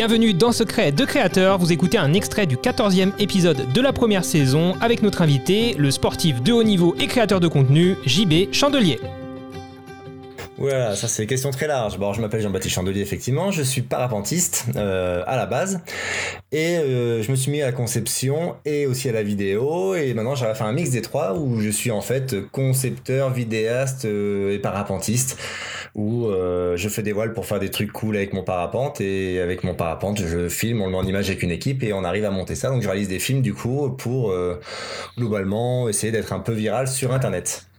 Bienvenue dans Secret de Créateur, vous écoutez un extrait du 14e épisode de la première saison avec notre invité, le sportif de haut niveau et créateur de contenu, JB Chandelier. Voilà, ça c'est une question très large. Bon, je m'appelle Jean-Baptiste Chandelier, effectivement. Je suis parapentiste euh, à la base. Et euh, je me suis mis à la conception et aussi à la vidéo. Et maintenant, j'aurais fait un mix des trois où je suis en fait concepteur, vidéaste euh, et parapentiste. Où je fais des voiles pour faire des trucs cool avec mon parapente. Et avec mon parapente, je filme, on le met en image avec une équipe et on arrive à monter ça. Donc je réalise des films du coup pour globalement essayer d'être un peu viral sur Internet.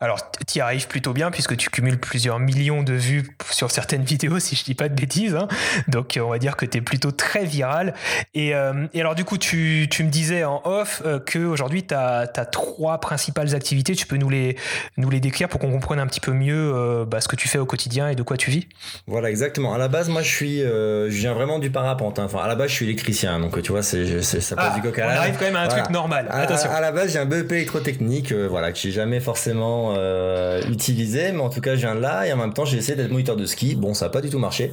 Alors, tu y arrives plutôt bien puisque tu cumules plusieurs millions de vues sur certaines vidéos, si je dis pas de bêtises. Hein. Donc, on va dire que tu es plutôt très viral. Et, euh, alors, du coup, tu, me disais en off euh, qu'aujourd'hui, tu as, trois principales activités. Tu peux nous les, nous les décrire pour qu'on comprenne un petit peu mieux euh, bah, ce que tu fais au quotidien et de quoi tu vis Voilà, exactement. À la base, moi, je suis, je viens vraiment du parapente. Hein. Enfin, à la base, je suis électricien. Donc, tu vois, c'est, ça passe ah, du coq à On arrive quand même à un truc normal. Attention. À, la base, j'ai un BEP électrotechnique, voilà, que j'ai jamais forcément euh, utilisé, mais en tout cas je viens de là et en même temps j'ai essayé d'être moniteur de ski. Bon, ça n'a pas du tout marché.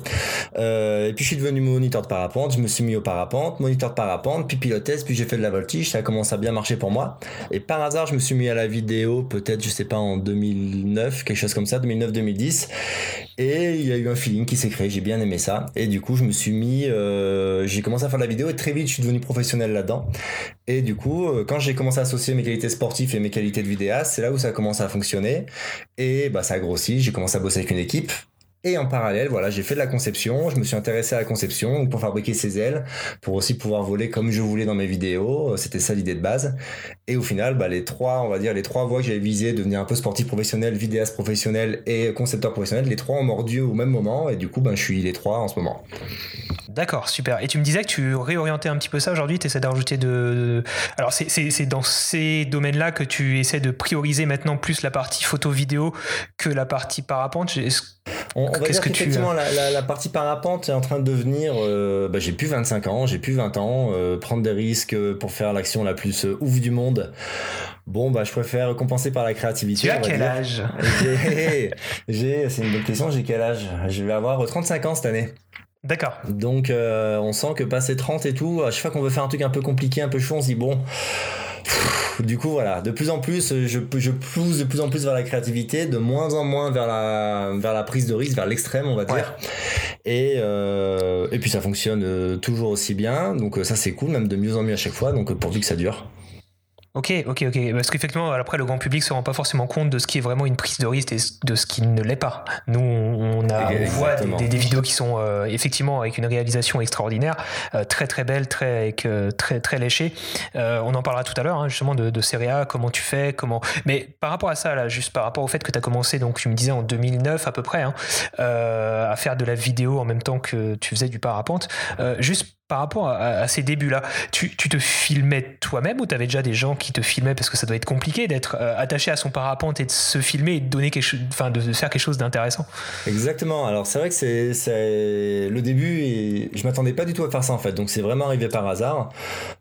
Euh, et puis je suis devenu moniteur de parapente, je me suis mis au parapente, moniteur de parapente, puis pilotesse, puis j'ai fait de la voltige, ça a commencé à bien marcher pour moi. Et par hasard, je me suis mis à la vidéo, peut-être, je sais pas, en 2009, quelque chose comme ça, 2009-2010. Et il y a eu un feeling qui s'est créé, j'ai bien aimé ça. Et du coup, je me suis mis, euh, j'ai commencé à faire la vidéo et très vite, je suis devenu professionnel là-dedans. Et du coup, quand j'ai commencé à associer mes qualités sportives et mes qualités de vidéaste, c'est là où ça a commencé à fonctionner. Et bah, ça a grossi, j'ai commencé à bosser avec une équipe. Et en parallèle, voilà, j'ai fait de la conception, je me suis intéressé à la conception pour fabriquer ses ailes, pour aussi pouvoir voler comme je voulais dans mes vidéos. C'était ça l'idée de base. Et au final, bah, les trois, on va dire, les trois voies que j'avais visées, devenir un peu sportif professionnel, vidéaste professionnel et concepteur professionnel, les trois ont mordu au même moment. Et du coup, ben, je suis les trois en ce moment. D'accord, super. Et tu me disais que tu réorientais un petit peu ça aujourd'hui, tu essaies d'ajouter de... Alors c'est dans ces domaines-là que tu essaies de prioriser maintenant plus la partie photo-vidéo que la partie parapente. On, va dire qu'effectivement, la, la, partie parapente est en train de devenir. Euh, bah, j'ai plus 25 ans, j'ai plus 20 ans. Euh, prendre des risques pour faire l'action la plus euh, ouf du monde. Bon, bah, je préfère compenser par la créativité. Tu as quel âge? J'ai, c'est une bonne question, j'ai quel âge? Je vais avoir 35 ans cette année. D'accord. Donc euh, on sent que passer 30 et tout, à chaque fois qu'on veut faire un truc un peu compliqué, un peu chaud, on se dit bon. du coup voilà, de plus en plus, je, je pousse de plus en plus vers la créativité, de moins en moins vers la, vers la prise de risque, vers l'extrême on va dire. Et, euh, et puis ça fonctionne euh, toujours aussi bien, donc ça c'est cool, même de mieux en mieux à chaque fois, donc pourvu que ça dure. Ok, ok, ok. Parce qu'effectivement, après, le grand public se rend pas forcément compte de ce qui est vraiment une prise de risque et de ce qui ne l'est pas. Nous, on, a, voit des, vidéos qui sont euh, effectivement avec une réalisation extraordinaire, euh, très très belle, très, avec, euh, très, très léchée. on en parlera tout à l'heure, hein, justement, de, de A, comment tu fais, comment. Mais par rapport à ça, là, juste par rapport au fait que tu as commencé, donc tu me disais en 2009 à peu près, hein, à faire de la vidéo en même temps que tu faisais du parapente, juste par rapport à, ces débuts-là, tu, te filmais toi-même ou tu avais déjà des gens qui te filmaient parce que ça doit être compliqué d'être euh, attaché à son parapente et de se filmer et de donner quelque chose, enfin de faire quelque chose d'intéressant? Exactement. Alors c'est vrai que c'est le début et je m'attendais pas du tout à faire ça en fait. Donc c'est vraiment arrivé par hasard.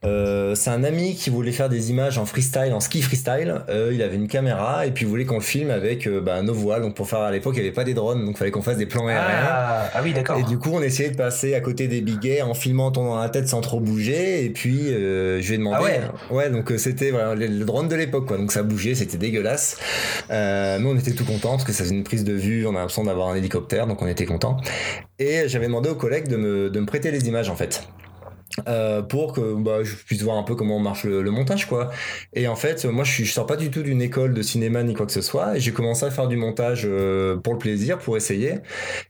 Euh, c'est un ami qui voulait faire des images en freestyle, en ski freestyle. Euh, il avait une caméra et puis il voulait qu'on le filme avec bah, nos voiles. Donc pour faire à l'époque il n'y avait pas des drones, donc il fallait qu'on fasse des plans aériens. Ah, ah oui d'accord. Et du coup on essayait de passer à côté des biguets en filmant dans la tête sans trop bouger et puis euh, je lui ai demandé ah ouais. donc euh, c'était voilà, le, drone de l'époque quoi. Donc ça bougeait c'était dégueulasse. Euh, mais on était tout contents parce que ça faisait une prise de vue on a l'impression d'avoir un hélicoptère donc on était content et j'avais demandé aux collègues de me, de me prêter les images en fait euh, pour que bah, je puisse voir un peu comment marche le, montage quoi. Et en fait moi je, suis, sors pas du tout d'une école de cinéma ni quoi que ce soit. J'ai commencé à faire du montage euh, pour le plaisir pour essayer.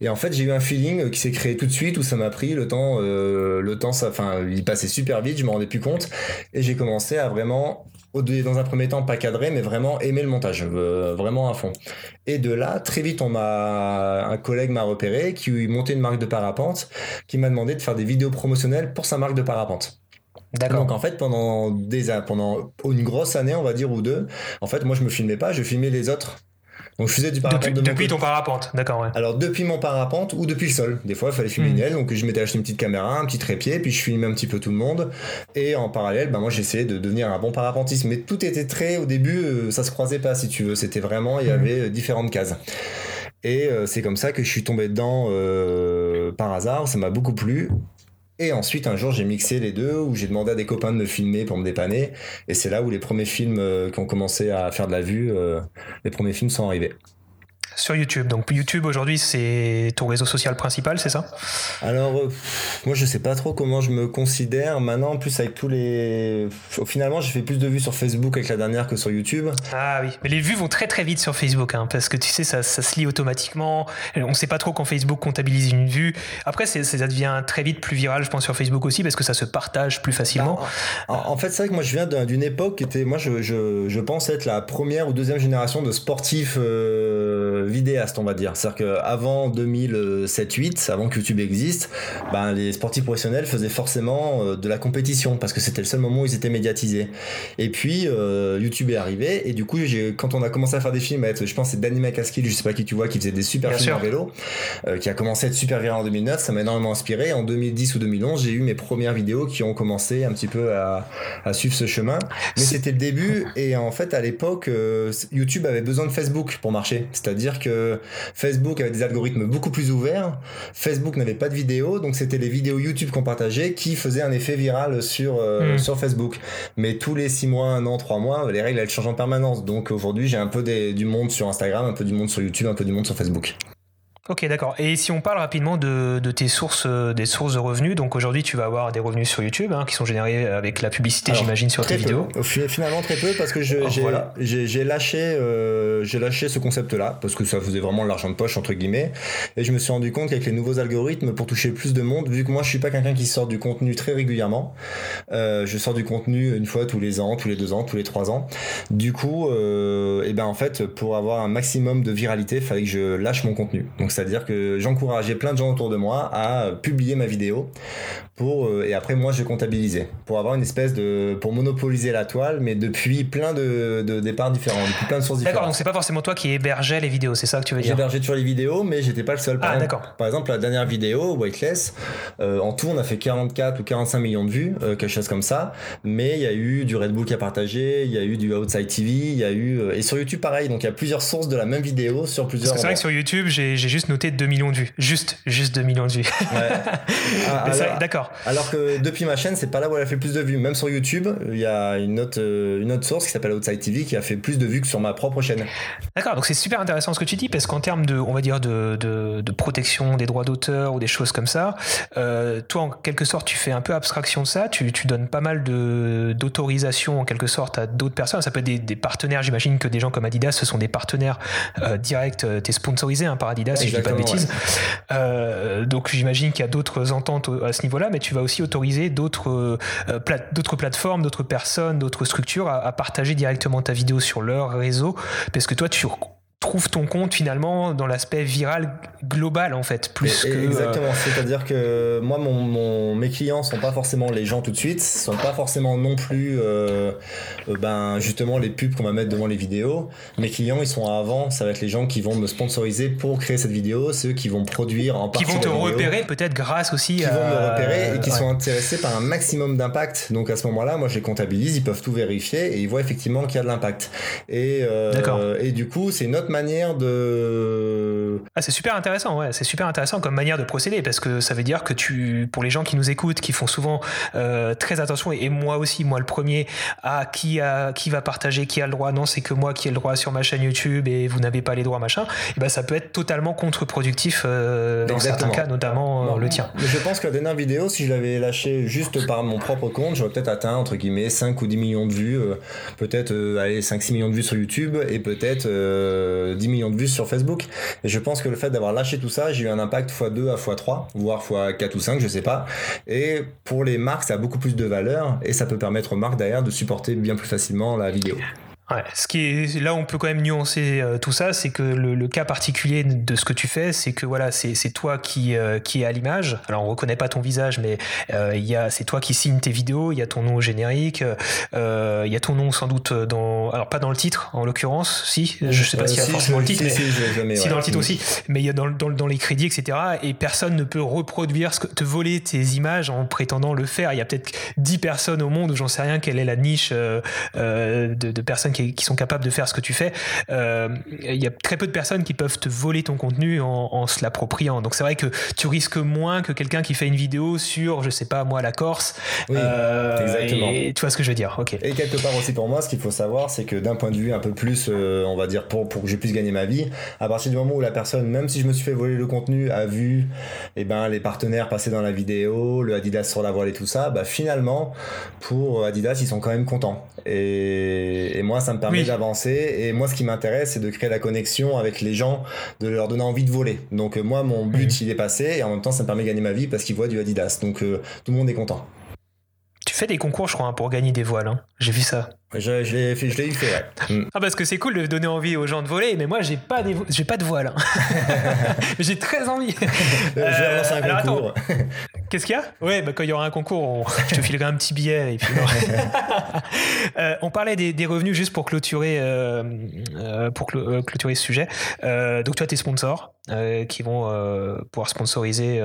Et en fait j'ai eu un feeling qui s'est créé tout de suite où ça m'a pris le temps euh, le temps ça enfin il passait super vite je m'en rendais plus compte. Et j'ai commencé à vraiment dans un premier temps pas cadré, mais vraiment aimer le montage, euh, vraiment à fond. Et de là, très vite, on m'a, un collègue m'a repéré, qui montait une marque de parapente, qui m'a demandé de faire des vidéos promotionnelles pour sa marque de parapente. Donc en fait pendant des pendant une grosse année on va dire ou deux, en fait moi je me filmais pas, je filmais les autres donc je faisais du parapente. Depuis, depuis ton parapente, d'accord, ouais. Alors depuis mon parapente ou depuis le sol. Des fois, il fallait filmer une hmm. aile, donc je m'étais acheté une petite caméra, un petit trépied, puis je filmais un petit peu tout le monde. Et en parallèle, bah, moi j'essayais de devenir un bon parapentiste. Mais tout était très, au début, euh, ça se croisait pas si tu veux. C'était vraiment, il y hmm. avait euh, différentes cases. Et euh, c'est comme ça que je suis tombé dedans par hasard, ça m'a beaucoup plu. Et ensuite, un jour, j'ai mixé les deux, où j'ai demandé à des copains de me filmer pour me dépanner. Et c'est là où les premiers films qui ont commencé à faire de la vue, les premiers films sont arrivés sur YouTube. Donc YouTube aujourd'hui c'est ton réseau social principal, c'est ça? Alors euh, moi je sais pas trop comment je me considère maintenant. En plus avec tous les, finalement j'ai fait plus de vues sur Facebook avec la dernière que sur YouTube. Ah oui, mais les vues vont très très vite sur Facebook hein, parce que tu sais ça, ça se lit automatiquement. On sait pas trop quand Facebook comptabilise une vue. Après ça devient très vite plus viral je pense sur Facebook aussi parce que ça se partage plus facilement. Bah, en, fait c'est vrai que moi je viens d'une époque qui était moi je, je, je, pense être la première ou deuxième génération de sportifs. Euh, vidéaste, on va dire. C'est-à-dire qu'avant 2007-8, avant que YouTube existe, ben, les sportifs professionnels faisaient forcément euh, de la compétition parce que c'était le seul moment où ils étaient médiatisés. Et puis, euh, YouTube est arrivé et du coup, quand on a commencé à faire des films, je pense c'est Danny McCaskill, je sais pas qui tu vois, qui faisait des super films en vélo, euh, qui a commencé à être super viral en 2009, ça m'a énormément inspiré. En 2010 ou 2011, j'ai eu mes premières vidéos qui ont commencé un petit peu à, à suivre ce chemin. Mais c'était le début et en fait, à l'époque, YouTube avait besoin de Facebook pour marcher. C'est-à-dire que Facebook avait des algorithmes beaucoup plus ouverts. Facebook n'avait pas de vidéos, donc c'était les vidéos YouTube qu'on partageait qui faisaient un effet viral sur, euh, hmm. sur Facebook. Mais tous les 6 mois, 1 an, 3 mois, les règles elles changent en permanence. Donc aujourd'hui, j'ai un peu du monde sur Instagram, un peu du monde sur YouTube, un peu du monde sur Facebook. Ok, d'accord. Et si on parle rapidement de, tes sources, euh, des sources de revenus, donc aujourd'hui tu vas avoir des revenus sur YouTube hein, qui sont générés avec la publicité, j'imagine, sur tes vidéos. Finalement très peu parce que j'ai lâché, euh, j'ai lâché ce concept-là parce que ça faisait vraiment l'argent de poche entre guillemets, et je me suis rendu compte qu'avec les nouveaux algorithmes pour toucher plus de monde, vu que moi je suis pas quelqu'un qui sort du contenu très régulièrement, euh, je sors du contenu une fois tous les ans, tous les deux ans, tous les trois ans. Du coup, et ben en fait pour avoir un maximum de viralité, il fallait que je lâche mon contenu. Donc c'est-à-dire que j'encourageais plein de gens autour de moi à publier ma vidéo pour euh, et après moi je comptabilisais pour avoir une espèce de pour monopoliser la toile mais depuis plein de, de départs différents depuis plein de sources différentes. d'accord donc c'est pas forcément toi qui hébergeais les vidéos c'est ça que tu veux dire? J'hébergeais toujours les vidéos mais j'étais pas le seul. Par, ah, exemple, par exemple la dernière vidéo Weightless euh, en tout on a fait 44 ou 45 millions de vues euh, quelque chose comme ça. Mais il y a eu du Red Bull qui a partagé il y a eu du Outside TV il y a eu et sur YouTube pareil. Donc il y a plusieurs sources de la même vidéo sur plusieurs c'est vrai que sur YouTube j'ai juste noté 2 millions de vues juste juste 2 millions de vues ouais. ah, d'accord alors que depuis ma chaîne, c'est pas là où elle a fait plus de vues. Même sur YouTube, il y a une autre, euh, une autre source qui s'appelle Outside TV qui a fait plus de vues que sur ma propre chaîne. D'accord, donc c'est super intéressant ce que tu dis parce qu'en termes de, on va dire, de, de, protection des droits d'auteur ou des choses comme ça, euh, toi, en quelque sorte, tu fais un peu abstraction de ça. Tu, tu donnes pas mal d'autorisation en quelque sorte à d'autres personnes. Ça peut être des, partenaires. J'imagine que des gens comme Adidas, ce sont des partenaires euh, directs. Tu es sponsorisé hein, par Adidas, si je dis pas de bêtises. donc j'imagine qu'il y a d'autres ententes à ce niveau-là mais tu vas aussi autoriser d'autres euh, d'autres plateformes, d'autres personnes, d'autres structures à, à, partager directement ta vidéo sur leur réseau, parce que toi, tu trouve ton compte finalement dans l'aspect viral global en fait plus que exactement c'est à dire que moi mon, mes clients sont pas forcément les gens tout de suite sont pas forcément non plus euh, euh, ben justement les pubs qu'on va mettre devant les vidéos. Mes clients ils sont avant ça va être les gens qui vont me sponsoriser pour créer cette vidéo ceux qui vont produire en partie qui vont te repérer peut-être grâce aussi qui vont me repérer et qui sont intéressés par un maximum d'impact. Donc à ce moment là moi je les comptabilise ils peuvent tout vérifier et ils voient effectivement qu'il y a de l'impact. Et euh, et du coup c'est une autre manière de. Ah, c'est super intéressant, ouais, c'est super intéressant comme manière de procéder parce que ça veut dire que tu, pour les gens qui nous écoutent, qui font souvent euh, très attention, et, moi aussi, moi le premier, à qui, a, qui va partager, qui a le droit, non, c'est que moi qui ai le droit sur ma chaîne YouTube et vous n'avez pas les droits, machin, et ben ça peut être totalement contre-productif euh, dans certains cas, notamment euh, le tien. Mais je pense que la dernière vidéo, si je l'avais lâché juste par mon propre compte, j'aurais peut-être atteint entre guillemets 5 ou 10 millions de vues, peut-être aller 5-6 millions de vues sur YouTube et peut-être 10 millions de vues sur Facebook. Et je pense que le fait d'avoir lâché tout ça, j'ai eu un impact x2 à x3, voire x4 ou 5, je sais pas. Et pour les marques, ça a beaucoup plus de valeur et ça peut permettre aux marques derrière de supporter bien plus facilement la vidéo. Ouais, ce qui est là, on peut quand même nuancer euh, tout ça, c'est que le, cas particulier de ce que tu fais, c'est que voilà, c'est toi qui euh, qui est à l'image. Alors on reconnaît pas ton visage, mais euh, il y a c'est toi qui signe tes vidéos. Il y a ton nom générique, il y a ton nom sans doute dans alors pas dans le titre en l'occurrence, si je sais pas s'il y a forcément le titre, mais si, dans le titre aussi, mais il y a dans, dans, dans, les crédits etc. Et personne ne peut reproduire ce que, te voler tes images en prétendant le faire. Il y a peut-être 10 personnes au monde, j'en sais rien quelle est la niche de, de personnes qui, qui, sont capables de faire ce que tu fais, il y a très peu de personnes qui peuvent te voler ton contenu en, en se l'appropriant. Donc c'est vrai que tu risques moins que quelqu'un qui fait une vidéo sur, je sais pas moi, la Corse. Oui, exactement. Et, tu vois ce que je veux dire. Ok. Et quelque part aussi pour moi, ce qu'il faut savoir, c'est que d'un point de vue un peu plus, on va dire pour pour que je puisse gagner ma vie, à partir du moment où la personne, même si je me suis fait voler le contenu, a vu, eh ben les partenaires passer dans la vidéo, le Adidas sur la voile et tout ça, bah finalement, pour Adidas, ils sont quand même contents. Et, moi, ça me permet d'avancer. Et moi, ce qui m'intéresse, c'est de créer la connexion avec les gens, de leur donner envie de voler. Donc, moi, mon but, mhm. il est passé. Et en même temps, ça me permet de gagner ma vie parce qu'ils voient du Adidas. Donc, euh, tout le monde est content. Tu fais des concours, je crois, hein, pour gagner des voiles. Hein. J'ai vu ça. Je, je l'ai fait, je l'ai fait, ouais. Ah, parce que c'est cool de donner envie aux gens de voler, mais moi, j'ai pas, des, j'ai pas de voile. Hein. j'ai très envie. je vais lancer un euh, concours. Qu'est-ce qu'il y a? Ouais, bah, quand il y aura un concours, je te filerai un petit billet. Et puis, euh, on parlait des, des, revenus juste pour clôturer, euh, euh pour clôturer ce sujet. donc, toi, tes sponsors qui vont pouvoir sponsoriser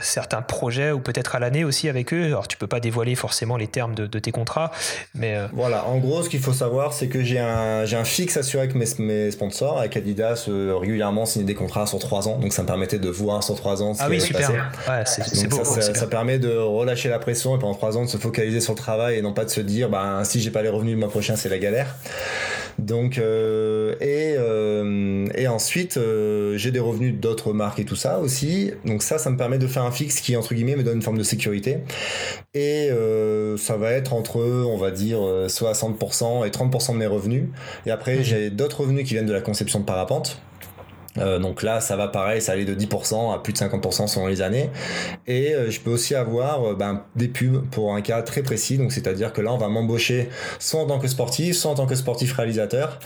certains projets ou peut-être à l'année aussi avec eux. Alors, tu peux pas dévoiler forcément les termes de, de tes contrats, mais voilà, en gros, ce qu'il faut savoir, c'est que j'ai un, j'ai un fixe assuré avec mes, mes sponsors. Avec Adidas, euh, régulièrement signer des contrats sur 3 ans. Donc ça me permettait de voir sur 3 ans ce ah oui, super. Ouais, c'est, beau, ça, ça, permet de relâcher la pression et pendant 3 ans de se focaliser sur le travail et non pas de se dire, bah, si j'ai pas les revenus le mois prochain, c'est la galère. Donc, euh, et, euh, et ensuite, euh, j'ai des revenus d'autres marques et tout ça aussi. Donc ça, ça me permet de faire un fixe qui, entre guillemets, me donne une forme de sécurité. Et ça va être entre, on va dire, 60% et 30% de mes revenus. Et après, mmh. j'ai d'autres revenus qui viennent de la conception de parapente. Euh, donc là, ça va pareil, ça allait de 10% à plus de 50% selon les années. Et euh, je peux aussi avoir euh, ben, des pubs pour un cas très précis. Donc c'est-à-dire que là, on va m'embaucher soit en tant que sportif, soit en tant que sportif réalisateur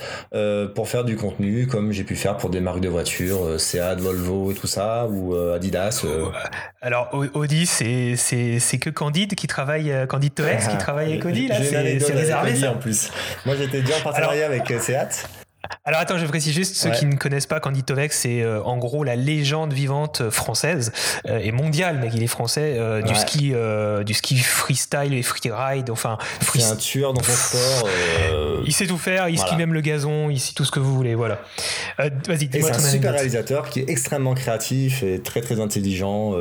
pour faire du contenu, comme j'ai pu faire pour des marques de voitures, Seat, Volvo et tout ça, ou Adidas. Alors Audi, c'est c'est que Candide qui travaille, Candide Toex qui travaille avec Audi là, c'est réservé ça. en plus. Moi, j'étais déjà en partenariat avec Seat. Alors attends, je précise juste, ceux qui ne connaissent pas Candy Tovex, c'est euh, en gros la légende vivante euh, française euh, et mondiale, mais il est français, du ski, du ski freestyle et freeride, enfin. Free... C'est un tueur dans son sport. il sait tout faire, il skie même le gazon, il sait tout ce que vous voulez, voilà. Vas-y, C'est un super réalisateur qui est extrêmement créatif et très très intelligent,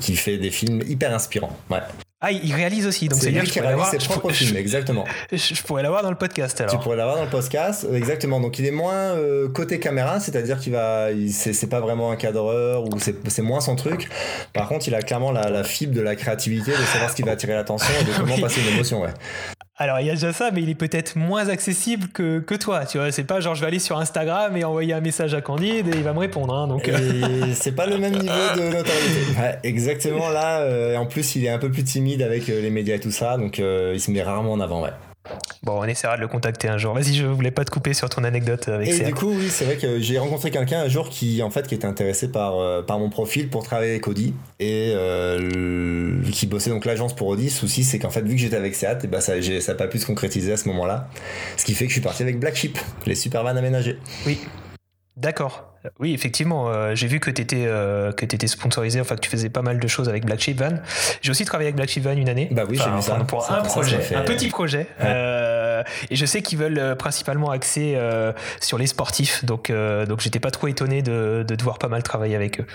qui fait des films hyper inspirants. Ouais. Ah, il réalise aussi, donc c'est bien je pourrais l'avoir. ses propres films, exactement. Je, pourrais l'avoir dans le podcast alors. Tu pourrais l'avoir dans le podcast, exactement. Donc il est moins euh, côté caméra, c'est-à-dire qu'il va, c'est pas vraiment un cadreur ou c'est moins son truc. Par contre, il a clairement la, la, fibre de la créativité, de savoir ce qui va attirer l'attention et de comment passer une émotion, ouais. Alors il y a déjà ça, mais il est peut-être moins accessible que, que toi. Tu vois, c'est pas genre je vais aller sur Instagram et envoyer un message à Candide et il va me répondre. Hein, donc euh. c'est pas le même niveau de notoriété. Ouais, exactement là. Euh, en plus, il est un peu plus timide avec euh, les médias et tout ça, donc il se met rarement en avant. Ouais. Bon, on essaiera de le contacter un jour. Vas-y, je voulais pas te couper sur ton anecdote avec Et du coup, oui, c'est vrai que j'ai rencontré quelqu'un un jour qui, en fait, qui était intéressé par, euh, par mon profil pour travailler avec Audi et euh, qui bossait donc l'agence pour Audi. Le souci, c'est qu'en fait, vu que j'étais avec Seat, et bah, ça n'a pas pu se concrétiser à ce moment-là. Ce qui fait que je suis parti avec Black Sheep, les super vannes aménagées. Oui. D'accord. Oui, effectivement, euh, j'ai vu que tu étais, euh, étais, sponsorisé, enfin que tu faisais pas mal de choses avec Black Sheep Van. J'ai aussi travaillé avec Black Sheep Van une année. Bah oui, j'ai vu ça. Pour un projet, un petit projet. Euh, et je sais qu'ils veulent principalement axer sur les sportifs, donc, donc j'étais pas trop étonné de, de devoir pas mal travailler avec eux.